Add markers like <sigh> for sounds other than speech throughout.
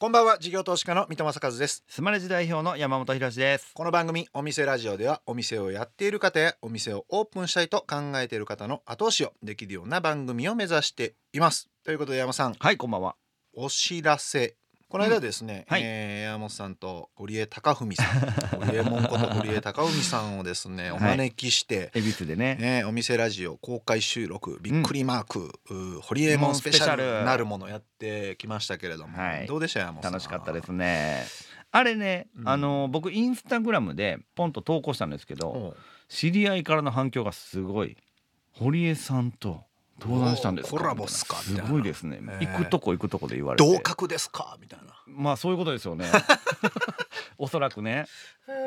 こんばんは事業投資家の三戸正和です。スマレジ代表の山本博です。この番組お店ラジオではお店をやっている方やお店をオープンしたいと考えている方の後押しをできるような番組を目指しています。ということで山さん。はいこんばんは。お知らせこの間ですね、うん。はい。えー山本さんと堀江貴文さん堀江門こと堀江貴文さんをですねお招きして、恵比寿でね。ね、お店ラジオ公開収録びっくりマーク、うーホリエモンスペシャルルなるものやってきましたけれども、はい。どうでした山本さん？楽しかったですね。あれね、うん。あの僕インスタグラムでポンと投稿したんですけど、知り合いからの反響がすごい。堀江さんと登壇したんですコラボっすか？すごいですね、へー行くとこ行くとこで言われて。同格ですか？みたいな。まあそういうことですよね。<laughs> おそらくね。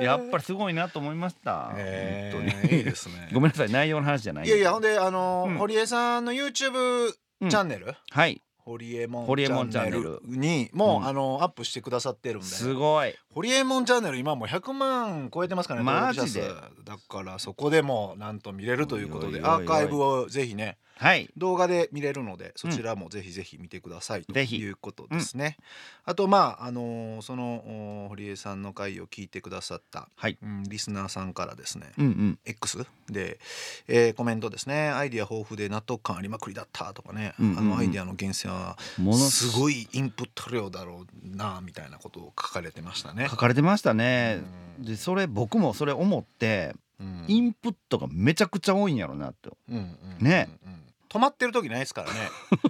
やっぱりすごいなと思いました、え本当に。いいですね。<laughs> ごめんなさい内容の話じゃないいやいやほんであの、うん。堀江さんの YouTube チうん。ャンネル、はい。堀江門堀江門チャンネル。にもう、うん。あのアップしてくださってるんで。すごい堀江門チャンネル今もう100万超えてますからねマジで？だからそこでもなんと見れるということでアーカイブをぜひねはい。動画で見れるのでそちらもぜひぜひ見てくださいということですね。あとまああのーそのお堀江さんの回を聞いてくださった、はい。うん、リスナーさんからですね、うんうん。X で、えーコメントですね。アイディア豊富で納得感ありまくりだったとかね、うんうんうん。あのアイディアの源泉はものすごいインプット量だろうなみたいなことを書かれてましたね書。かれてましたね、うん。でそれ僕もそれ思ってうん。インプットがめちゃくちゃ多いんやろなって。うんうんね。止まってる時ないですからね。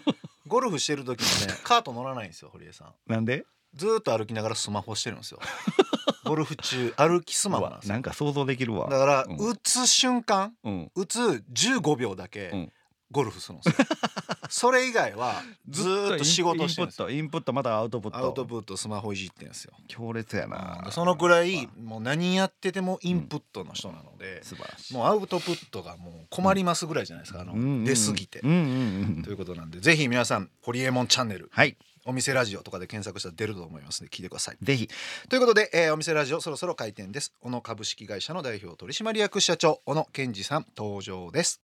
<laughs> ゴルフしてる時もねカート乗らないんですよ堀江さん。なんで？ずーっと歩きながらスマホしてるんですよ。<laughs> ゴルフ中歩きスマホなんですよ。なんか想像できるわ。だから、うん。打つ瞬間うん。打つ15秒だけうんゴルフするんですよ、<laughs> それ以外はずーっと仕事してるんですよ。インプットインプットまたアウトプット。アウトプットスマホいじってんですよ。強烈やな。そのくらいもう何やっててもインプットの人なので、素晴らしい。もうアウトプットがもう困りますぐらいじゃないですか、あのうんうんうん。出過ぎて、うんうんうんということなんでぜひ皆さんホリエモンチャンネルはい。お店ラジオとかで検索したら出ると思いますので聞いてください。ぜひ。ということで、えーお店ラジオそろそろ開店です。小野株式会社の代表取締役社長小野健二さん登場です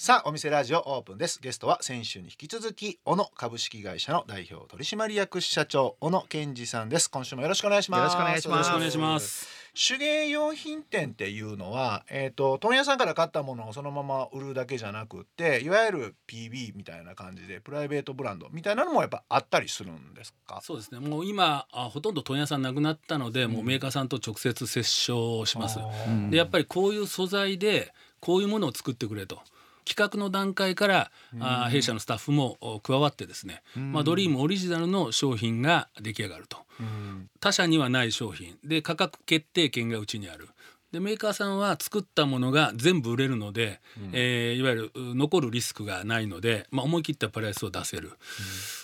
さあお店ラジオオープンですゲストは先週に引き続き小野株式会社の代表取締役社長小野健二さんです今週もよろしくお願いしますよろしくお願いしますよろしくお願いします。手芸用品店っていうのは、えー、と問屋さんから買ったものをそのまま売るだけじゃなくっていわゆる PB みたいな感じでプライベートブランドみたいなのもやっぱあったりするんですか？そうですね。もう今あほとんど問屋さんなくなったので、もうメーカーさんと直接接触します。うんでやっぱりこういう素材でこういうものを作ってくれと。企画の段階から、あ弊社のスタッフもお加わってですね、まあ、ドリームオリジナルの商品が出来上がると。うん。他社にはない商品。で価格決定権がうちにあるでメーカーさんは作ったものが全部売れるので、えーいわゆるう残るリスクがないので、まあ、思い切ったプライスを出せる、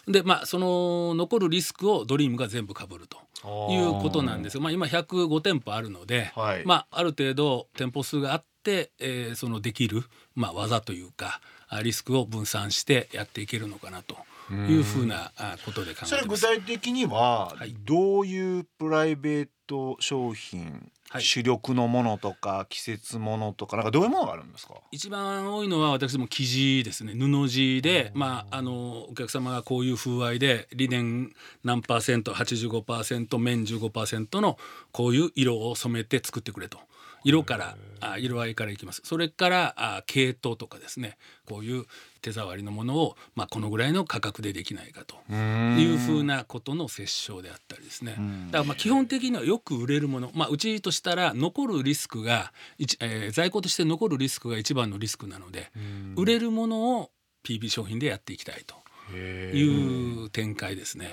でまあその残るリスクをドリームが全部かぶるということなんですよ、まあ、今105店舗あるので、はい。まあ、ある程度店舗数があって、えーそのできる、まあ、技というかあリスクを分散してやっていけるのかなというふうなあことで考えそれ具てます。体的にははい。どういうプライベート商品、はい。主力のものとか季節ものとかなんかどういうものがあるんですか？一番多いのは私ども生地ですね。布地で、まあ、あのお客様がこういう風合いでリネン何パーセント85%綿15%のこういう色を染めて作ってくれと。色からあ色合いからいきます。それからあ系統とかですね。こういう手触りのものを、まあ、このぐらいの価格でできないかと。いうふうなことの折衝であったりですね。だからまあ基本的にはよく売れるもの、まあ、うちとしたら残るリスクが、一えー在庫として残るリスクが一番のリスクなので売れるものを PB 商品でやっていきたいと。いう展開ですね。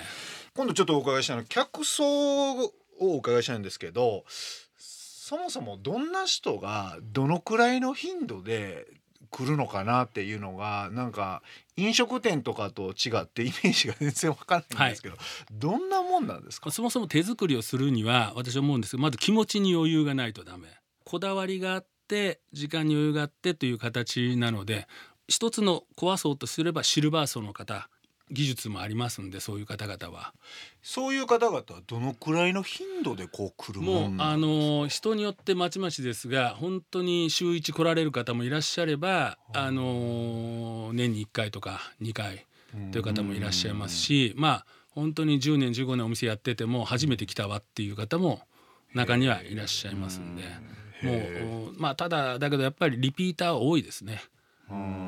今度ちょっとお伺いしたいのは客層をお伺いしたいんですけどそもそもどんな人がどのくらいの頻度で来るのかなっていうのがなんか飲食店とかと違ってイメージが全然わかんないんですけど、どんなもんなんですか？そもそも手作りをするには私は思うんですけどまず気持ちに余裕がないとダメ。こだわりがあって時間に余裕があってという形なので一つの壊そうとすればシルバー層の方技術もありますんでそういう方々は。そういう方々はどのくらいの頻度でこう来るももうんあなんですか？の人によってまちまちですが本当に週1来られる方もいらっしゃればあの年に1回とか2回という方もいらっしゃいますしまあ本当に10年15年お店やってても初めて来たわっていう方も中にはいらっしゃいますんでもうまあただだけどやっぱりリピーターは多いですね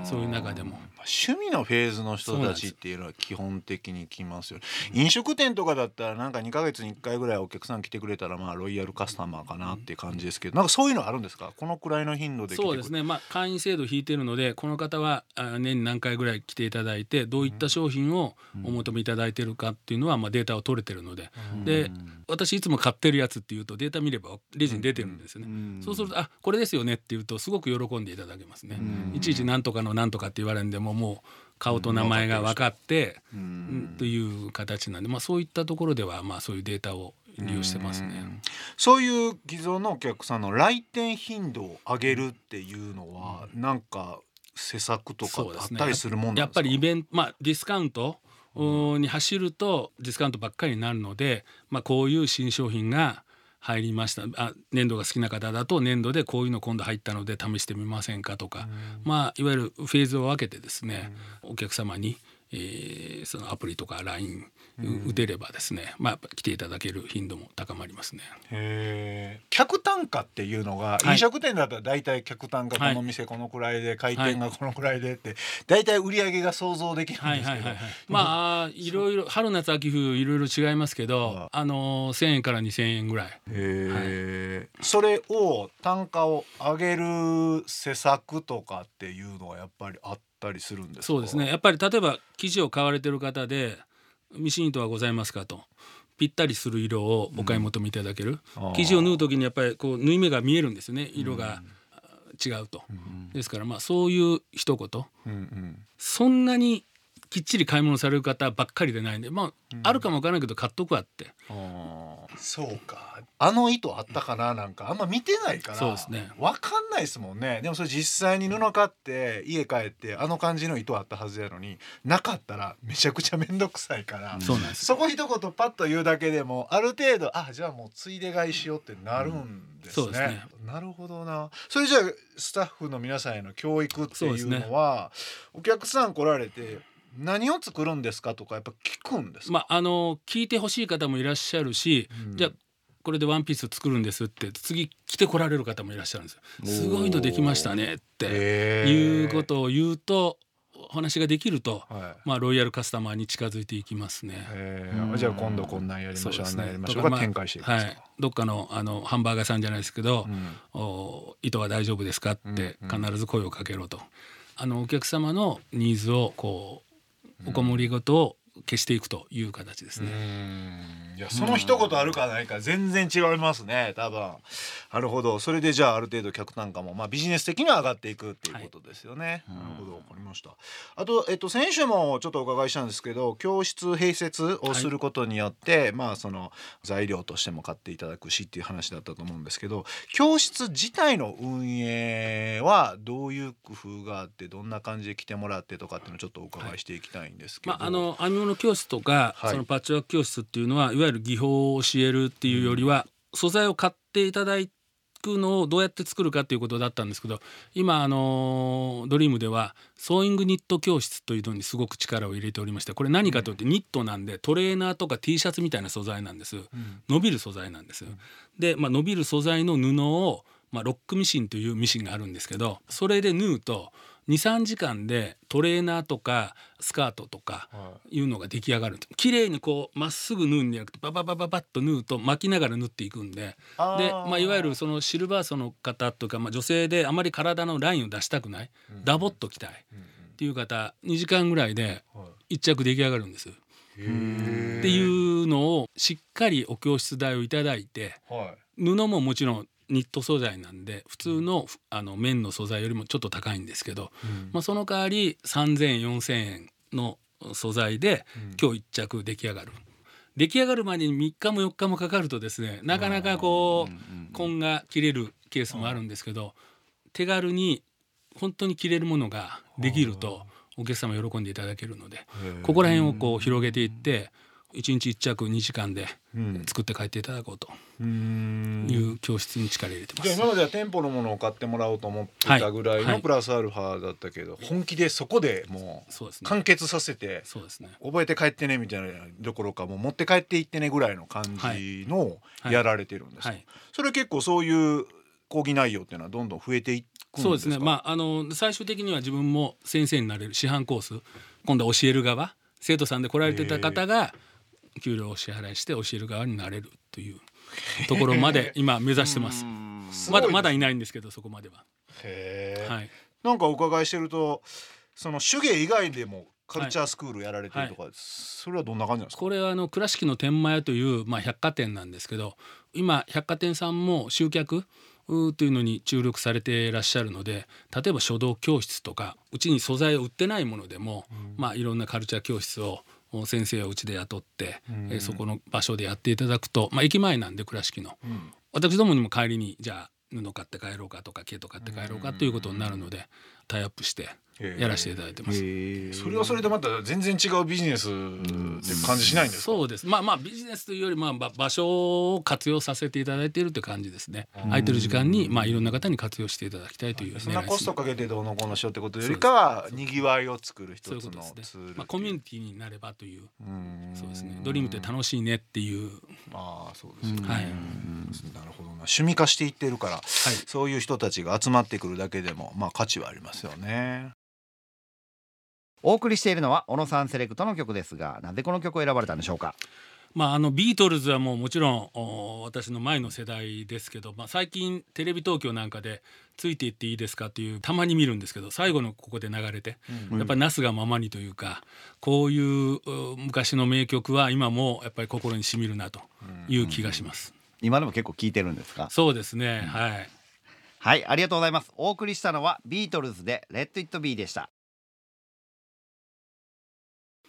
そういう中でも。趣味のフェーズの人たちっていうのは基本的に来ますよ、ね、飲食店とかだったらなんか2ヶ月に1回ぐらいお客さん来てくれたらまあロイヤルカスタマーかなっていう感じですけどなんかそういうのあるんですか？このくらいの頻度でそうですね。まあ会員制度引いてるのでこの方は年に何回ぐらい来ていただいてどういった商品をお求めいただいてるかっていうのはまあデータを取れてるので、で私いつも買ってるやつっていうとデータ見ればレジに出てるんですよね、そうするとあこれですよねっていうとすごく喜んでいただけますね、いちいち何とかの何とかって言われるんでももう顔と名前が分かってという形なんで、まあ、そういったところではまあそういうデータを利用してますね。そういう既存のお客さんの来店頻度を上げるっていうのは、うなんか施策とかあったりするもん、ね、やっぱりイベントまあディスカウントに走るとディスカウントばっかりになるので、まあ、こういう新商品が入りました。あ粘土が好きな方だと粘土でこういうの今度入ったので試してみませんかとか、まあいわゆるフェーズを分けてですね、お客様に、えー、そのアプリとか LINE 打てればですね、まあ来ていただける頻度も高まりますね。へ客単価っていうのが、飲食店だったら大体客単価この店このくらいで、開店がこのくらいでって大体売り上げが想像できるんですけど、まあいろいろ春夏秋冬いろいろ違いますけど、あの1,000円から2,000円ぐらい。へそれを単価を上げる施策とかっていうのはやっぱりあったりするんですそうですね。やっぱり例えば生地を買われてる方でミシン糸はございますかとぴったりする色をお買い求めいただける、うん、生地を縫う時にやっぱりこう縫い目が見えるんですよね。色が違うと、うん、ですからまあそういう一言、うんうん、そんなにきっちり買い物される方ばっかりでないんでまあ、うん、あるかもわからないけど買っとくわって。そうかあの糸あったかななんか。あんま見てないからそうですね。分かんないですもんね。でもそれ実際に布買って家帰ってあの感じの糸あったはずやのになかったらめちゃくちゃ面倒くさいから、そうなんですそこ一言パッと言うだけでもある程度あじゃあもうついで買いしようってなるんですね,、うん、すね。なるほどな。それじゃあスタッフの皆さんへの教育っていうのは、ね、お客さん来られて何を作るんですかとかやっぱ聞くんですまああの聞いてほしい方もいらっしゃるし、うん、じゃあこれでワンピース作るんですって次来てこられる方もいらっしゃるんですよ。すごいのできましたねっていうことを言うとお話ができると、はい、まあロイヤルカスタマーに近づいていきますね。じゃあ今度こんなんやりましょう、ね、やりましょう、まあ、展開していくはい、どっかのあのハンバーガーさんじゃないですけど、うん、お糸は大丈夫ですか？って必ず声をかけろと。あのお客様のニーズをこうおこもりごとを消していくという形ですね。いやその一言あるかないか全然違いますね多分。なるほど。それでじゃあある程度客単価もまあビジネス的には上がっていくっていうことですよね、はい、なるほどわかりました。あとえっと先週もちょっとお伺いしたんですけど教室併設をすることによって、はい、まあその材料としても買っていただくしっていう話だったと思うんですけど教室自体の運営はどういう工夫があってどんな感じで来てもらってとかっていうのをちょっとお伺いしていきたいんですけど、はい、まあ、あの編み物教室とか、そのパッチワーク教室っていうのはいわゆる技法を教えるっていうよりは、素材を買っていただくのをどうやって作るかっていうことだったんですけど今あのドリームではソーイングニット教室というのにすごく力を入れておりましてこれ何かというとニットなんでトレーナーとか T シャツみたいな素材なんです、伸びる素材なんです。で、まあ、伸びる素材の布を、まあ、ロックミシンというミシンがあるんですけどそれで縫うと23時間でトレーナーとかスカートとかい。うのが出来上がる綺麗にこうまっすぐ縫うんじゃなくてバババババッと縫うと巻きながら縫っていくんで。で、まあ、いわゆるそのシルバー層の方とか、まあ、女性であまり体のラインを出したくない、うん、ダボっときたい。っていう方2時間ぐらいで1着出来上がるんです。っていうのをしっかりお教室代をいただいて、はい、布ももちろんニット素材なんで普通のあの綿の素材よりもちょっと高いんですけど、うん、まあ、その代わり3,000円4,000円の素材で今日1着出来上がる。出来上がるまでに3日も4日もかかるとですねなかなかこう紺が切れるケースもあるんですけど手軽に本当に着れるものができるとお客様喜んでいただけるのでここら辺をこう広げていって1日1着2時間でうん。作って帰っていただこうと。うん。いう教室に力入れてます。じゃあ今までは店舗のものを買ってもらおうと思ってたぐらいはい。はい。のプラスアルファだったけど、本気でそこでもそう完結させてそうですね。覚えて帰ってねみたいなどころかもう持って帰っていってねぐらいの感じのやられてるんですか、はい。それ結構そういう講義内容っていうのはどんどん増えていくんですか？そうですね。まああの最終的には自分も先生になれる師範コース今度は教える側生徒さんで来られてた方が給料を支払いして教える側になれるというところまで今目指してます。まだまだいないんですけどそこまでは。へー。はい。なんかお伺いしてるとその手芸以外でもカルチャースクールやられてるとか、それはどんな感じなんですか？これはあの倉敷の天満屋という、まあ、百貨店なんですけど今百貨店さんも集客というのに注力されていらっしゃるので例えば書道教室とかうちに素材を売ってないものでも、まあ、いろんなカルチャー教室をお先生をうちで雇って、えーそこの場所でやっていただくと、まあ、駅前なんで倉敷の、私どもにも帰りにじゃあ布買って帰ろうかとか毛と買って帰ろうかということになるのでタイアップしてやらせていただいてます。それはそれでまた全然違うビジネスって感じしないんですか、そうです。まあまあビジネスというよりまあば場所を活用させていただいているという感じですね。空いてる時間にまあいろんな方に活用していただきたいというそんなコストかけてどうのこうのしようってことよりかはにぎわいを作る一そういうつのことですツールねまあコミュニティになればといううん。そうですね。ドリームって楽しいねっていう。ああそうですよね、はい。なるほどな。趣味化していってるから、はい。そういう人たちが集まってくるだけでもまあ価値はありますよねお送りしているのは小野さんセレクトの曲ですがなぜこの曲を選ばれたんでしょうか？まあ、あのビートルズはもうもちろんお私の前の世代ですけど、まあ、最近テレビ東京なんかで「ついていっていいですか?」っていうたまに見るんですけど最後のここで流れて、やっぱりなすがままにというかこういうう昔の名曲は今もやっぱり心にしみるなという気がします。今でも結構聴いてるんですか？そうですね、はい。はいありがとうございます。お送りしたのはビートルズでレッドイットビーでした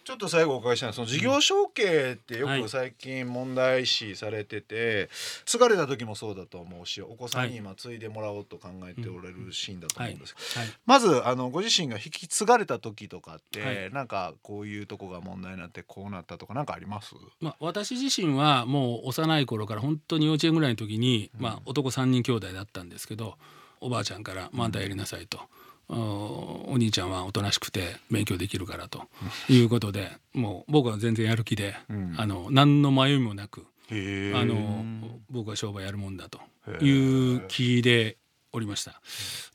ちょっと最後お伺いしたいのはその事業承継ってよはい。く最近問題視されてて、継がれた時もそうだと思うしお子さんに今継いでもらおうと考えておられるシーンだと思うんですけど、はい。まずあのご自身が引き継がれた時とかって、はい。なんかこういうとこが問題になってこうなったとかなんかあります？まあ、私自身はもう幼い頃から本当に幼稚園ぐらいの時に、まあ、男3人兄弟だったんですけどおばあちゃんから「まだやりなさい」と。おお兄ちゃんはおとなしくて勉強できるからと。いうことでもう僕は全然やる気で、ん。あの何の迷いもなくへあの僕は商売やるもんだと。いう気でおりました。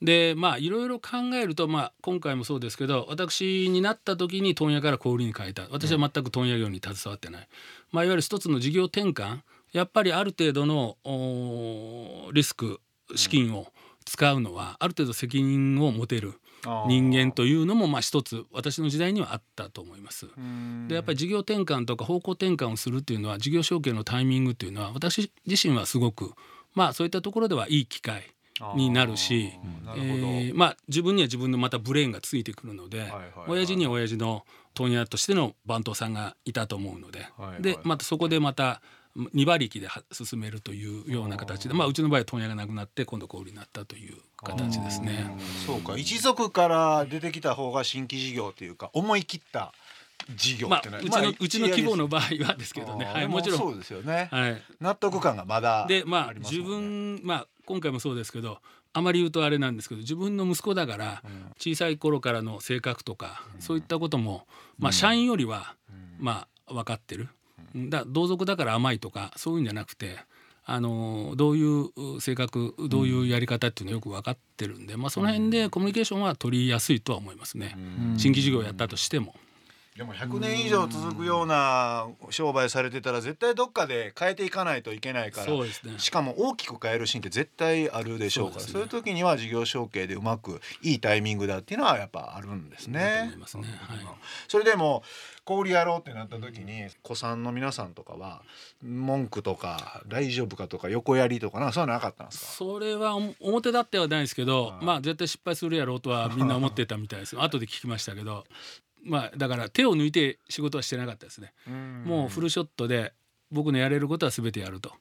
でまあいろいろ考えると、まあ、今回もそうですけど私になった時に問屋から小売りに変えた。私は全く問屋業に携わってない、まあ、いわゆる一つの事業転換。やっぱりある程度のリスク資金を使うのはある程度責任を持てる人間というのもまあ一つ私の時代にはあったと思います。でやっぱり事業転換とか方向転換をするっていうのは事業承継のタイミングっていうのは私自身はすごくまあそういったところではいい機会になるしなるえーまあ自分には自分のまたブレーンがついてくるので、はいはい。親父には親父の問屋としての番頭さんがいたと思うので、はいはい。でまたそこでまた2馬力では進めるというような形でまあうちの場合は問屋がなくなって今度小売りになったという形ですね。そうか。一族から出てきた方が新規事業っていうか思い切った事業まあってのは、うちの、うちの規模の場合はですけどね、はい、もちろん。そうですよね、はい、納得感がまだでまあります自もんね。分まあ今回もそうですけどあまり言うとあれなんですけど自分の息子だから小さい頃からの性格とか、そういったこともまあ社員よりはまあ分かってる、だ同族だから甘いとかそういうんじゃなくて。あのどういう性格どういうやり方っていうのよく分かってるんで、まあ、その辺でコミュニケーションは取りやすいとは思いますね、新規事業をやったとしても。でも100年以上続くような商売されてたら絶対どっかで変えていかないといけないからそうですね。しかも大きく変えるシーンって絶対あるでしょうからそう,、ね。いう時には事業承継でうまくいいタイミングだっていうのはやっぱあるんですね。すね。はい。それでも小売りやろうってなった時に子さんの皆さんとかは文句とか大丈夫かとか横やりとかなそういうのなかったんですか？それはお表立ってはないですけど、まあ絶対失敗するやろうとはみんな思ってたみたいです。後で聞きましたけどまあだから手を抜いて仕事はしてなかったですね、もうフルショットで僕のやれることは全てやると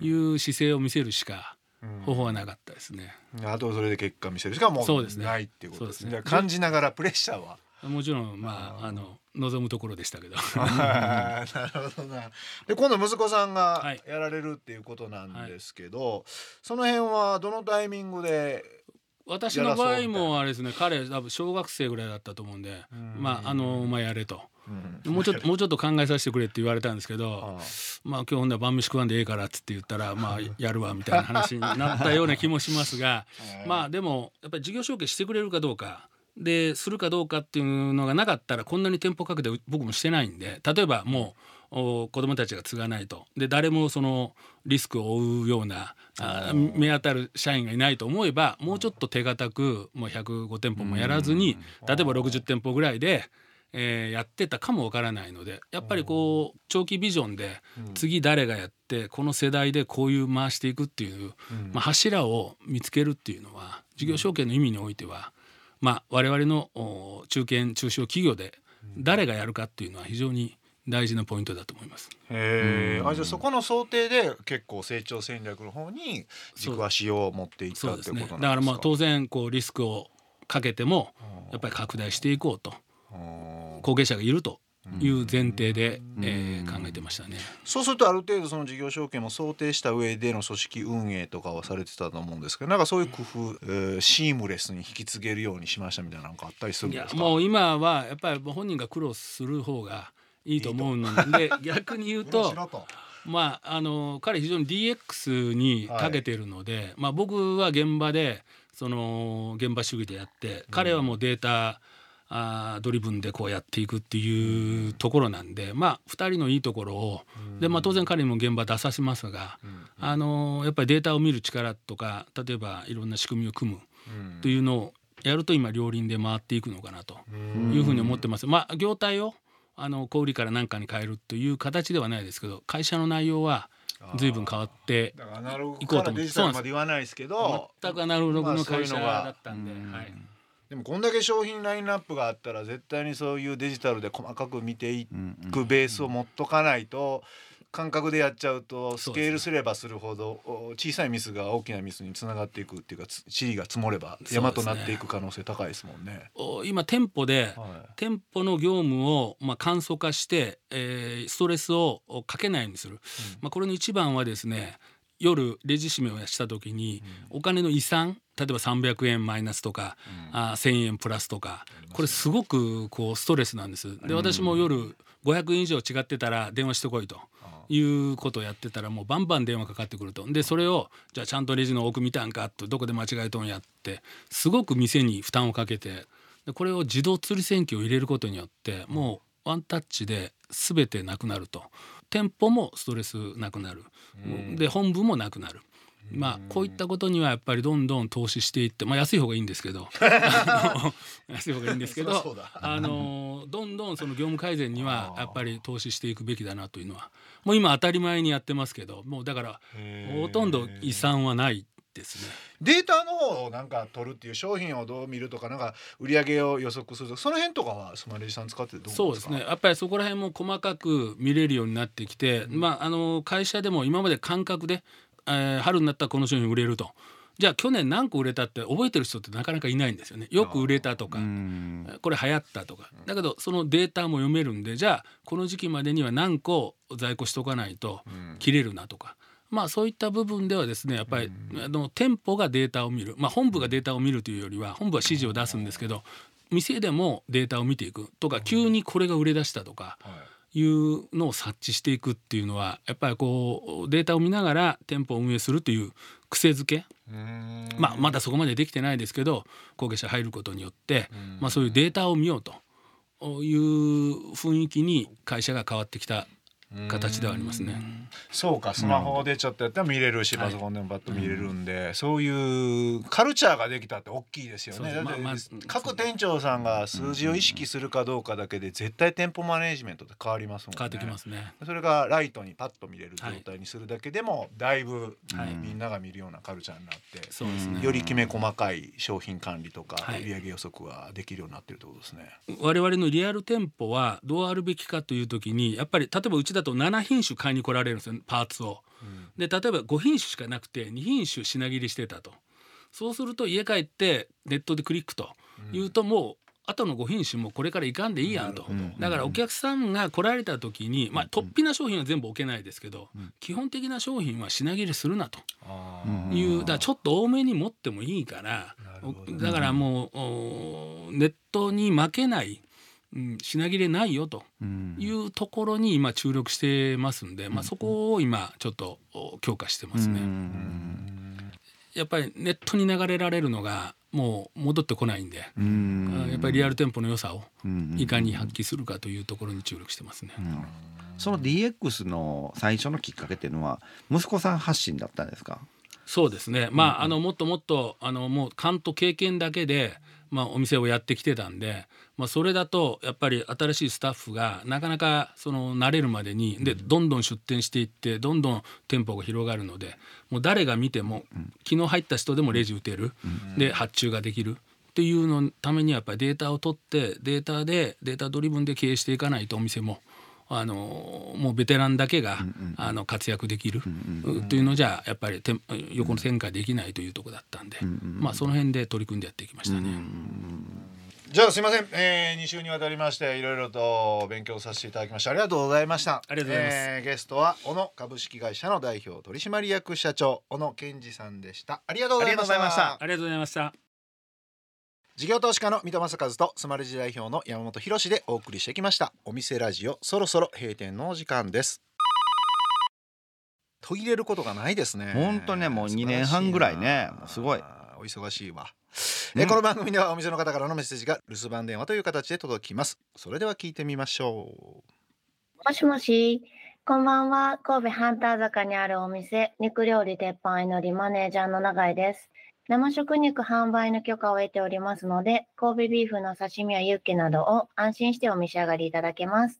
いう姿勢を見せるしか方法はなかったですね、あとそれで結果見せるしかもそうですね。ないっていうことですね。すね。感じながらプレッシャーは？もちろんまああの望むところでしたけど。なるほどな。で今度息子さんがはい。やられるっていうことなんですけど、その辺はどのタイミングで、私の場合もあれですね彼多分小学生ぐらいだったと思うんでうん。まああのお前やれと。うん。もうちょっともうちょっと考えさせてくれって言われたんですけどあまあ今日ほんなら晩飯食わんでええからっつって言ったらまあ <laughs> やるわみたいな話になったような気もしますが <laughs> まあでもやっぱり事業承継してくれるかどうか。でするかどうかっていうのがなかったらこんなに店舗かけて僕もしてないんで例えばもうお子供たちが継がないと。で誰もそのリスクを負うようなあ目当たる社員がいないと思えばもうちょっと手堅くもう105店舗もやらずに例えば60店舗ぐらいで。えーやってたかもわからないのでやっぱりこう長期ビジョンで次誰がやってこの世代でこういう回していくっていう、まあ、柱を見つけるっていうのは事業承継の意味においては、まあ、我々のお中堅中小企業で誰がやるかっていうのは非常に大事なポイントだと思います。へえ。あじゃあそこの想定で結構成長戦略の方に軸足を持っていったってことなんですか？だからまあ当然こうリスクをかけてもやっぱり拡大していこうとうん後継者がいるという前提で、えー考えてましたね。そうするとある程度その事業承継も想定した上での組織運営とかはされてたと思うんですけどなんかそういう工夫、えーシームレスに引き継げるようにしましたみたいななんかあったりするんいですか？やもう今はやっぱり本人が苦労する方がいいと思うので逆に言うとまああの彼非常に DX に長けているので、まあ僕は現場でその現場主義でやって彼はもうデータ、あードリブンでこうやっていくっていうところなんでまあ2人のいいところをで、まあ、当然彼にも現場出させますが、あのやっぱりデータを見る力とか例えばいろんな仕組みを組むというのをやると今両輪で回っていくのかなというふうに思ってます。まあ業態をあの小売りから何かに変えるという形ではないですけど会社の内容は随分変わってだからアナログ行こうと思って。デジタルまで言わないですけど。全くアナログの会社まあそういうのが。だったんで、はい、でもこんだけ商品ラインナップがあったら絶対にそういうデジタルで細かく見ていくベースを持っとかないと感覚でやっちゃうとスケールすればするほどお小さいミスが大きなミスにつながっていくっていうかつ塵が積もれば山となっていく可能性高いですもんね。お今店舗で、は店舗の業務をまあ簡素化して、えーストレスをかけないようにする、まあ、これの一番はですね夜レジ締めをした時にお金の遺産例えば300円マイナスとか、あ1,000円プラスとかこれすごくこうストレスなんです。で私も夜500円以上違ってたら電話してこいと。いうことをやってたらもうバンバン電話かかってくると。でそれをじゃあちゃんとレジの奥見たんかとどこで間違えとんやってすごく店に負担をかけてでこれを自動釣り線機を入れることによってもうワンタッチで全てなくなると。店舗もストレスなくなる、で本部もなくなる。まあこういったことにはやっぱりどんどん投資していってまあ安い方がいいんですけど。<laughs> <laughs> 安い方がいいんですけどあのどんどんその業務改善にはやっぱり投資していくべきだなというのはもう今当たり前にやってますけどもうだからほとんど遺産はないですね。データの方をなんか取るっていう商品をどう見るとかなんか売り上げを予測するとかその辺とかはスマレジさん使っててどうそうですね。やっぱりそこら辺も細かく見れるようになってきて、まああの会社でも今まで感覚で、えー春になったらこの商品売れると。じゃあ去年何個売れたって覚えてる人ってなかなかいないんですよね。よく売れたとか。これ流行ったとか。だけどそのデータも読めるんでじゃあこの時期までには何個在庫しとかないと切れるなとか。まあそういった部分ではですねやっぱり、あの店舗がデータを見る、まあ、本部がデータを見るというよりは本部は指示を出すんですけど店でもデータを見ていくとか急にこれが売れ出したとかいうのを察知していくっていうのはやっぱりこうデータを見ながら店舗を運営するという癖づけ。まあまだそこまでできてないですけど後継者入ることによってまあそういうデータを見ようという雰囲気に会社が変わってきた形ではありますね。そうかスマホでちょっとやったら見れるし、パソコンでもバッと見れるんで、そういうカルチャーができたって大きいですよね。各店長さんが数字を意識するかどうかだけで絶対店舗マネジメントって変わりますもんね。変わってきますね。それがライトにパッと見れる状態にするだけでも、だいぶ、はいみんなが見るようなカルチャーになって、そうですね。よりきめ細かい商品管理とか、はい売上予測ができるようになってるってことですね。我々のリアル店舗はどうあるべきかという時にやっぱり例えばうちだと7品種買いに来られるんですよパーツを。で例えば5品種しかなくて2品種品切りしてたと。そうすると家帰ってネットでクリックというともう後の5品種もこれからいかんでいいやんと。だからお客さんが来られた時に、まあ、突飛な商品は全部置けないですけど、基本的な商品は品切れするなと。いうだちょっと多めに持ってもいいからだからもうおネットに負けない、うん、品切れないよとうん。いうところに今注力してますんで、まあ、そこを今ちょっとお強化してますね。やっぱりネットに流れられるのがもう戻ってこないんで、うん。やっぱりリアル店舗の良さをうん。いかに発揮するかというところに注力してますね。その DX の最初のきっかけっていうのは息子さん発信だったんですか？そうですね。まあ、あのもっともっとあのもう勘と経験だけで、まあ、お店をやってきてたんで、まあ、それだとやっぱり新しいスタッフがなかなかその慣れるまでにでどんどん出店していってどんどん店舗が広がるのでもう誰が見ても昨日入った人でもレジ打てる、で発注ができる。っていうのためにはやっぱりデータを取ってデータでデータドリブンで経営していかないとお店もあのもうベテランだけが、あの活躍できる、というのじゃやっぱりて横の展開できないというところだったんで、まあその辺で取り組んでやっていきましたね。じゃあすいません、えー、2週にわたりましていろいろと勉強させていただきましたありがとうございました。ありがとうございます。えーゲストは小野株式会社の代表取締役社長小野健二さんでした。ありがとうございました。ありがとうございました。ありがとうございました。事業投資家の三戸正和とスマレジ代表の山本博でお送りしてきました。お店ラジオそろそろ閉店のお時間です。途切れることがないですね。ほんとねもう二年半ぐらいね。すごい。お忙しいわ、うん。えこの番組ではお店の方からのメッセージが留守番電話という形で届きます。それでは聞いてみましょう。もしもし、こんばんは。神戸ハンター坂にあるお店、肉料理鉄板祈りマネージャーの永井です。生食肉販売の許可を得ておりますので、神戸ビーフの刺身やユッケなどを安心してお召し上がりいただけます。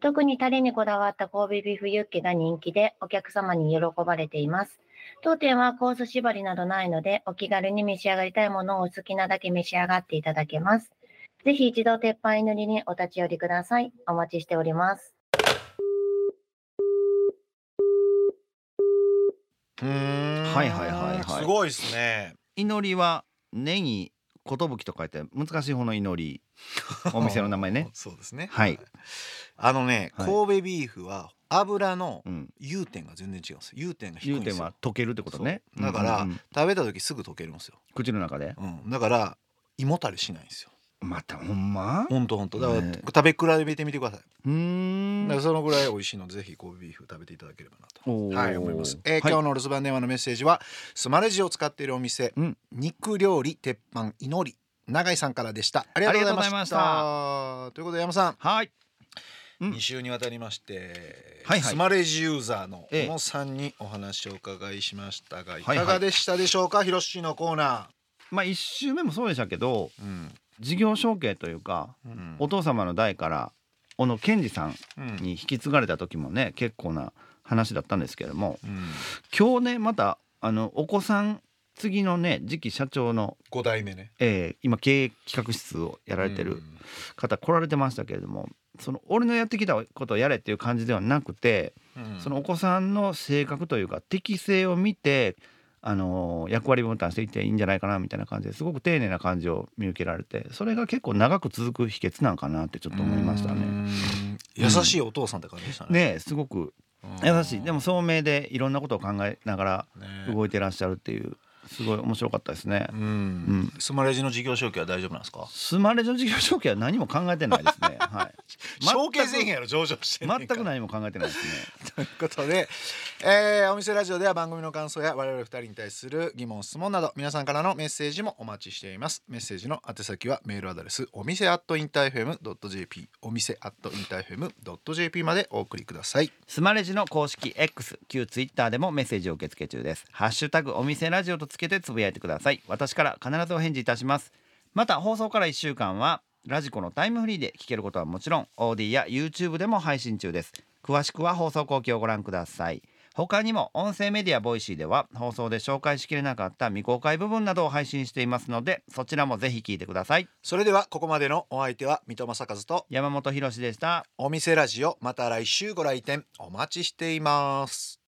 特にタレにこだわった神戸ビーフユッケが人気で、お客様に喜ばれています。当店はコース縛りなどないので、お気軽に召し上がりたいものをお好きなだけ召し上がっていただけます。ぜひ一度鉄板祈りにお立ち寄りください。お待ちしております。うーんはいはいはいはいすごいですね祈りはネギ寿と書いて難しい方の祈り。<laughs> お店の名前ね。そうですね。はい。あのねはい。神戸ビーフは油のうん。融点が全然違うんですよ。融点が低いんですよ。は溶けるってことね。だから、食べた時すぐ溶けるんですよ、口の中で。うん、だから胃もたれしないんですよまたほんま？ほんとほんとだから、ね食べ比べてみてください、うーん。だからそのぐらい美味しいのでぜひ神戸ビーフ食べていただければなと。おー。はい思います、えーはい。今日の留守番電話のメッセージはスマレジを使っているお店、うん。肉料理鉄板祈り永井さんからでした。ありがとうございました。といまということで山さん。はい。うん。2週にわたりまして、はいはい。スマレジユーザーのええ小野さんにお話をお伺いしましたがいはい。かがでしたでしょうか、ひろしのコーナまあ一周目もそうでしたけどー、うん事業承継というかうん。お父様の代から小野健二さんに引き継がれた時もね結構な話だったんですけれどもうん。今日ねまたあのお子さん次のね次期社長の、5代目ね。えー今経営企画室をやられてる方来られてましたけれどもその俺のやってきたことをやれっていう感じではなくてうん。そのお子さんの性格というか適性を見て、あのー役割分担していっていいんじゃないかなみたいな感じですごく丁寧な感じを見受けられてそれが結構長く続く秘訣なんかなってちょっと思いましたうね。ん。優しいお父さんって感じでしたね。ねすごく優しい。でも聡明でいろんなことを考えながらね動いてらっしゃるっていうすごい面白かったですねう。んうんスマレジの事業承継は大丈夫なんですか？スマレジの事業承継は何も考えてないですね。<laughs> はい。承継せえへんやろ上場して全く何も考えてないですね。<laughs> ということで、えーお店ラジオでは番組の感想や我々二人に対する疑問質問など皆さんからのメッセージもお待ちしていますメッセージの宛先はメールアドレスお店アットインターフェム .jp お店アット InterFM .jp までお送りくださいスマレジの公式 X 旧 Twitter でもメッセージを受け付け中です。ハッシュタグお店ラジオとつけてつぶやいてください。私から必ずお返事いたします。また放送から1週間は radiko のタイムフリーで聞けることはもちろん AuDee や YouTube でも配信中です。詳しくは放送後記をご覧ください。他にも音声メディア Voicy では放送で紹介しきれなかった未公開部分などを配信していますのでそちらもぜひ聞いてください。それではここまでのお相手は三戸政和と山本博士でした。お店ラジオまた来週ご来店お待ちしています